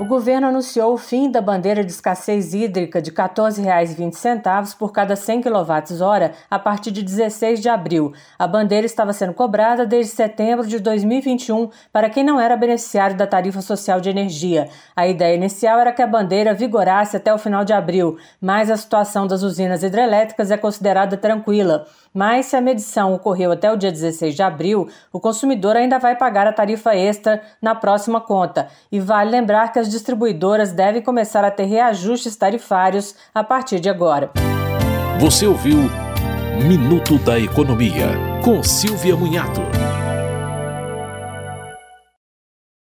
O governo anunciou o fim da bandeira de escassez hídrica de R$ 14,20 por cada 100 kWh a partir de 16 de abril. A bandeira estava sendo cobrada desde setembro de 2021 para quem não era beneficiário da tarifa social de energia. A ideia inicial era que a bandeira vigorasse até o final de abril, mas a situação das usinas hidrelétricas é considerada tranquila. Mas se a medição ocorreu até o dia 16 de abril, o consumidor ainda vai pagar a tarifa extra na próxima conta. E vale lembrar que as distribuidoras devem começar a ter reajustes tarifários a partir de agora. Você ouviu Minuto da Economia, com Silvia Munhato.